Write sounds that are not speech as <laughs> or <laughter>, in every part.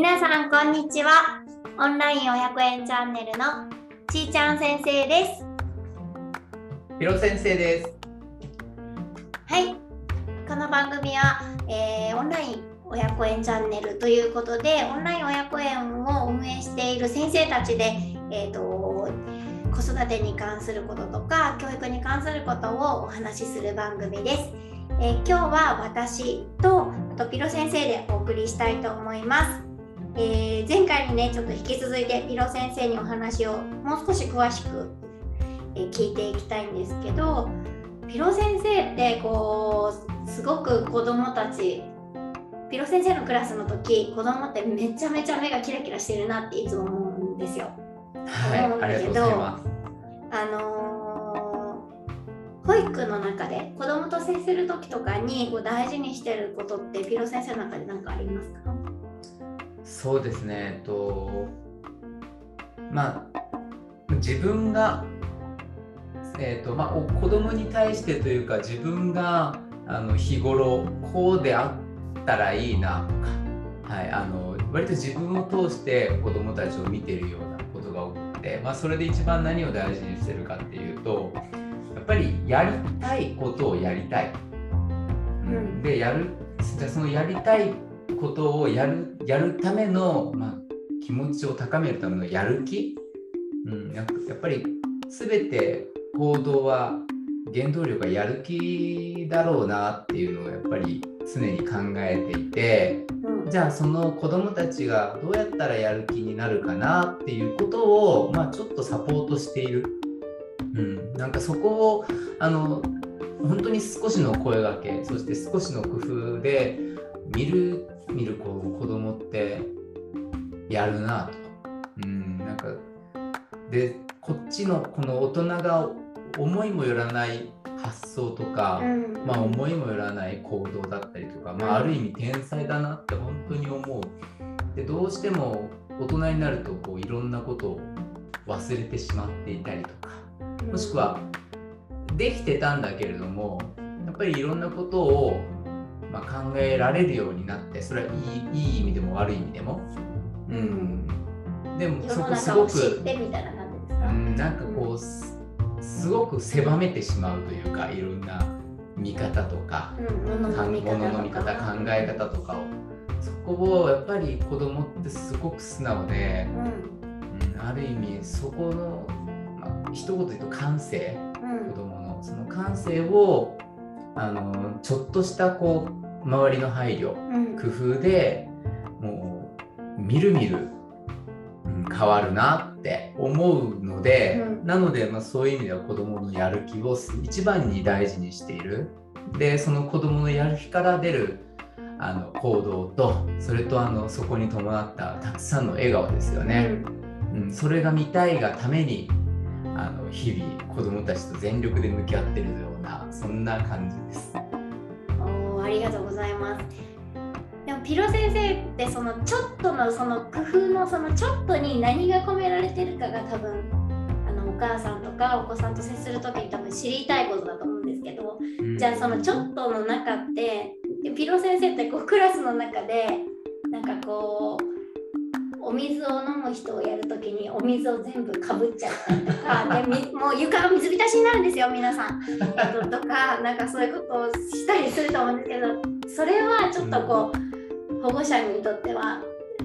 皆さんこんにちはオンライン親子園チャンネルのちーちゃん先生ですひろ先生ですはいこの番組は、えー、オンライン親子園チャンネルということでオンライン親子園を運営している先生たちで、えーと、子育てに関することとか教育に関することをお話しする番組です。えー、今日は私ととピロ先生でお送りしたいと思います。えー、前回にねちょっと引き続いてピロ先生にお話をもう少し詳しく、えー、聞いていきたいんですけどピロ先生ってこうすごく子どもたちピロ先生のクラスの時子供ってめちゃめちゃ目がキラキラしてるなっていつも思うんですよ。はい、思うんだけどあのー、保育の中で子供と接する時とかにこう大事にしてることってピロ先生の中で何かありますか？そうですね、えっと、まあ自分がえーとまあ、子供に対してというか自分があの日頃こうであったらいいなとか、はい、あの割と自分を通して子どもたちを見てるようなことが多くて、まあ、それで一番何を大事にしてるかっていうとやっぱりやりたいことをやりたい。うん、でやるじゃそのやりたいことをやるやるための、まあ、気持ちを高めるためのやる気、うん、やっぱり全て行動は原動力がやる気だろうなっていうのをやっぱり常に考えていて、うん、じゃあその子どもたちがどうやったらやる気になるかなっていうことを、まあ、ちょっとサポートしている、うん、なんかそこをあの本当に少しの声がけそして少しの工夫で見る見るこう子供ってやるなと、うん、なんかでこっちのこの大人が思いもよらない発想とか、うん、まあ、思いもよらない行動だったりとか、まあ、ある意味天才だなって本当に思う。でどうしても大人になるとこういろんなことを忘れてしまっていたりとかもしくはできてたんだけれどもやっぱりいろんなことを、まあ、考えられるようになってそれはいいいい意味でも悪い意味でも。うん、でもそこすごくなんか？こうすごく狭めてしまうというかいろんな見方とか、うん、の見方考え方とかを。そこをやっぱり子供ってすごく素直で、うん、ある意味そこの、まあ、一言で言うと感性、うん、子供の。その感性をあのちょっとしたこう周りの配慮、工夫でもうみるみる変わるなって思うので、うん、なので、まあ、そういう意味では子どものやる気を一番に大事にしている。でその子どものやる気から出るあの行動とそれとあのそこに伴ったたくさんの笑顔ですよね、うん、うん、それが見たいがためにあの日々子どもたちと全力で向き合ってるようなそんな感じです。おありがとうございますでもピロ先生ってそのちょっとのその工夫のそのちょっとに何が込められてるかが多分あのお母さんとかお子さんと接する時に多分知りたいことだと思うんですけど、うん、じゃあそのちょっとの中ってピロ先生ってこうクラスの中でなんかこうお水を飲む人をやるときにお水を全部かぶっちゃったりとかで <laughs> もう床が水浸しになるんですよ皆さん。えっと、とかなんかそういうことをしたりすると思うんですけどそれはちょっとこう。うん保護者にとっては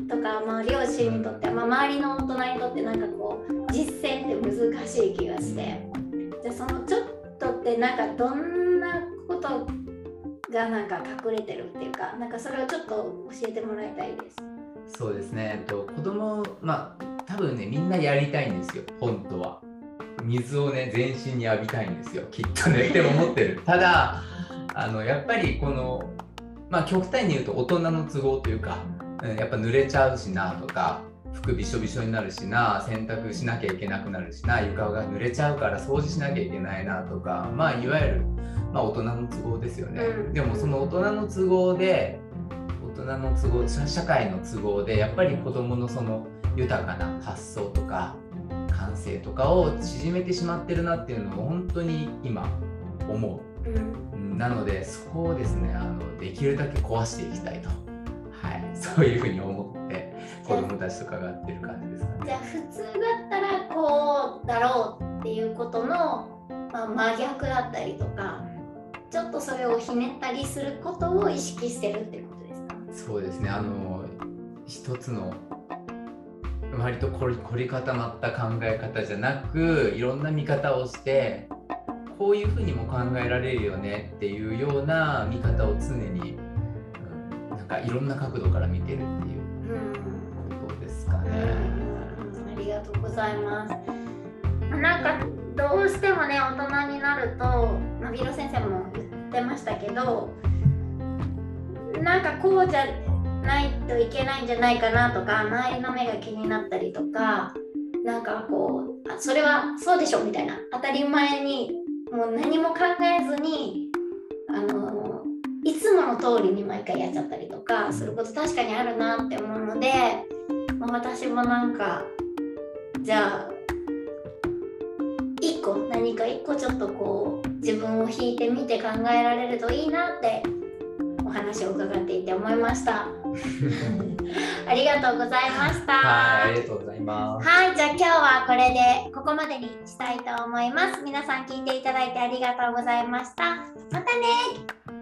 とか、まあ、両親にとっては、まあ、周りの大人にとってなんかこう実践って難しい気がしてじゃそのちょっとってなんかどんなことがなんか隠れてるっていうかなんかそれをちょっと教えてもらいたいです。そうですね、えっと、子供まあ多分ねみんなやりたいんですよ。本当は。水をね全身に浴びたいんですよ。きっとね <laughs> って思ってる。ただあのやっぱりこのまあ極端に言うと大人の都合というか、うん、やっぱ濡れちゃうしなとか服びしょびしょになるしな洗濯しなきゃいけなくなるしな床が濡れちゃうから掃除しなきゃいけないなとかまあいわゆる、まあ、大人の都合ですよね、うん、でもその大人の都合で大人の都合社会の都合でやっぱり子どものその豊かな発想とか感性とかを縮めてしまってるなっていうのを本当に今思う。うんなのでそこをですねあのできるだけ壊していきたいと、はい、そういうふうに思って子供たちとかがやってる感じですかね。じゃあ普通だったらこうだろうっていうことの、まあ、真逆だったりとかちょっとそれをひねったりすることを意識してるってことそうですねあの一つの割と凝り凝り固まった考え方じゃなくいろんな見方をしてこういうふうにも考えられるよねっていうような見方を常に、うん、なんかいろんな角度から見てるっていうことですかね。ありがとうございます。なんかどうしてもね大人になると、まあ、ビロ先生も言ってましたけどなんかこうじゃないといけないんじゃないかなとか周りの目が気になったりとかなんかこうあそれはそうでしょみたいな当たり前にもう何も考えずにあのいつもの通りに毎回やっちゃったりとかすること確かにあるなって思うので、まあ、私もなんかじゃあ一個何か一個ちょっとこう自分を引いてみて考えられるといいなって話を伺っていて思いました。<laughs> ありがとうございました。はい、ありがとうございます。はい、じゃあ今日はこれでここまでにしたいと思います。皆さん聞いていただいてありがとうございました。またね